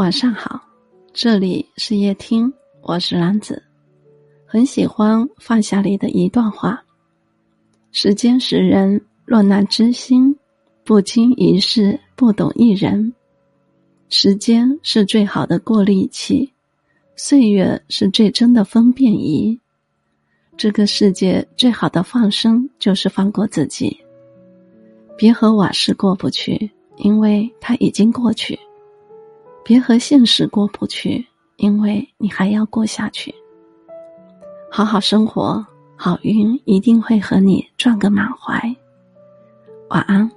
晚上好，这里是夜听，我是兰子，很喜欢放下里的一段话：时间使人若难知心，不经一事不懂一人。时间是最好的过滤器，岁月是最真的分辨仪。这个世界最好的放生，就是放过自己。别和往事过不去，因为它已经过去；别和现实过不去，因为你还要过下去。好好生活，好运一定会和你撞个满怀。晚安。